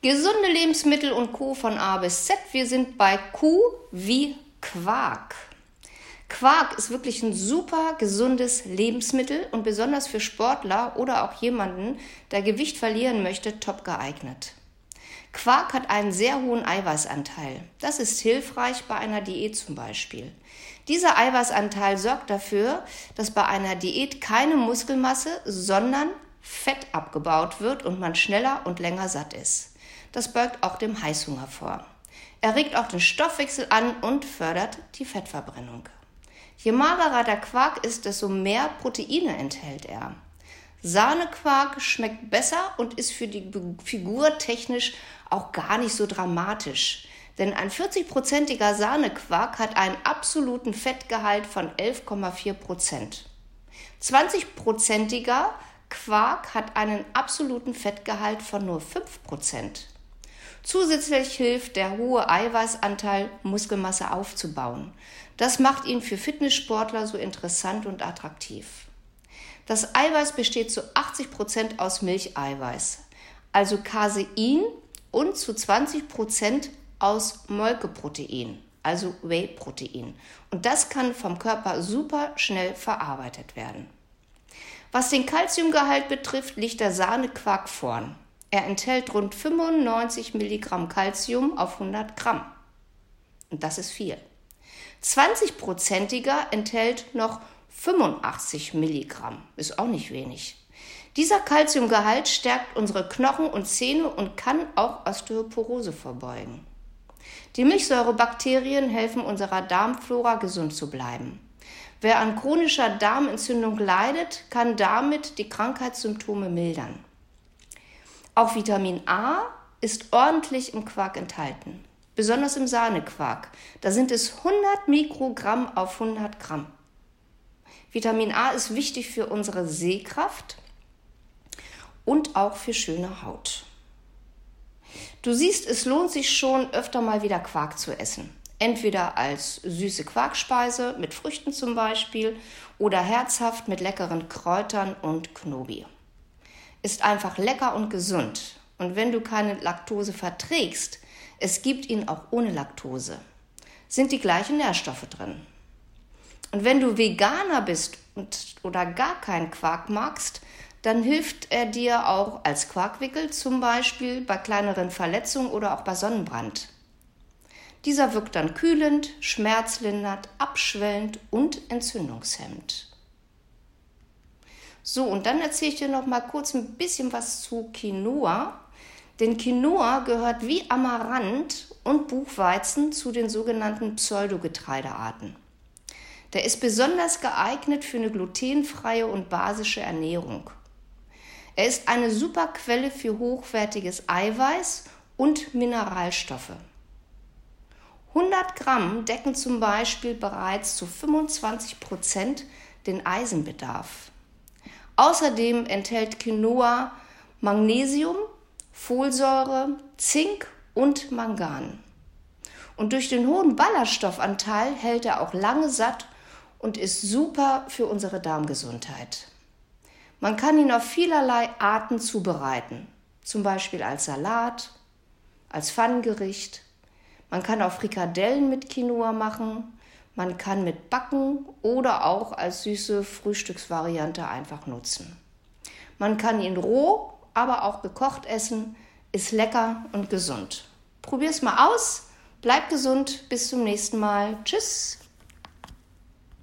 Gesunde Lebensmittel und Co. von A bis Z. Wir sind bei Q wie Quark. Quark ist wirklich ein super gesundes Lebensmittel und besonders für Sportler oder auch jemanden, der Gewicht verlieren möchte, top geeignet. Quark hat einen sehr hohen Eiweißanteil. Das ist hilfreich bei einer Diät zum Beispiel. Dieser Eiweißanteil sorgt dafür, dass bei einer Diät keine Muskelmasse, sondern Fett abgebaut wird und man schneller und länger satt ist. Das beugt auch dem Heißhunger vor. Er regt auch den Stoffwechsel an und fördert die Fettverbrennung. Je magerer der Quark ist, desto mehr Proteine enthält er. Sahnequark schmeckt besser und ist für die Figur technisch auch gar nicht so dramatisch. Denn ein 40-prozentiger Sahnequark hat einen absoluten Fettgehalt von 11,4 Prozent. 20-prozentiger Quark hat einen absoluten Fettgehalt von nur 5 Prozent. Zusätzlich hilft der hohe Eiweißanteil, Muskelmasse aufzubauen. Das macht ihn für Fitnesssportler so interessant und attraktiv. Das Eiweiß besteht zu 80 Prozent aus Milcheiweiß, also Casein, und zu 20 Prozent aus Molkeprotein, also Whey-Protein. Und das kann vom Körper super schnell verarbeitet werden. Was den Kalziumgehalt betrifft, liegt der Sahnequark vorn. Er enthält rund 95 Milligramm Calcium auf 100 Gramm. Und das ist viel. 20-prozentiger enthält noch 85 Milligramm. Ist auch nicht wenig. Dieser Calciumgehalt stärkt unsere Knochen und Zähne und kann auch Osteoporose vorbeugen. Die Milchsäurebakterien helfen unserer Darmflora gesund zu bleiben. Wer an chronischer Darmentzündung leidet, kann damit die Krankheitssymptome mildern. Auch Vitamin A ist ordentlich im Quark enthalten, besonders im Sahnequark. Da sind es 100 Mikrogramm auf 100 Gramm. Vitamin A ist wichtig für unsere Sehkraft und auch für schöne Haut. Du siehst, es lohnt sich schon öfter mal wieder Quark zu essen. Entweder als süße Quarkspeise mit Früchten zum Beispiel oder herzhaft mit leckeren Kräutern und Knobi ist einfach lecker und gesund. Und wenn du keine Laktose verträgst, es gibt ihn auch ohne Laktose, sind die gleichen Nährstoffe drin. Und wenn du Veganer bist und, oder gar keinen Quark magst, dann hilft er dir auch als Quarkwickel, zum Beispiel bei kleineren Verletzungen oder auch bei Sonnenbrand. Dieser wirkt dann kühlend, schmerzlindernd, abschwellend und entzündungshemmend. So, und dann erzähle ich dir noch mal kurz ein bisschen was zu Quinoa. Denn Quinoa gehört wie Amaranth und Buchweizen zu den sogenannten Pseudogetreidearten. Der ist besonders geeignet für eine glutenfreie und basische Ernährung. Er ist eine super Quelle für hochwertiges Eiweiß und Mineralstoffe. 100 Gramm decken zum Beispiel bereits zu 25 Prozent den Eisenbedarf. Außerdem enthält Quinoa Magnesium, Folsäure, Zink und Mangan. Und durch den hohen Ballaststoffanteil hält er auch lange satt und ist super für unsere Darmgesundheit. Man kann ihn auf vielerlei Arten zubereiten, zum Beispiel als Salat, als Pfannengericht. Man kann auch Frikadellen mit Quinoa machen man kann mit Backen oder auch als süße Frühstücksvariante einfach nutzen. Man kann ihn roh, aber auch gekocht essen, ist lecker und gesund. Probier's mal aus, bleib gesund, bis zum nächsten Mal. Tschüss.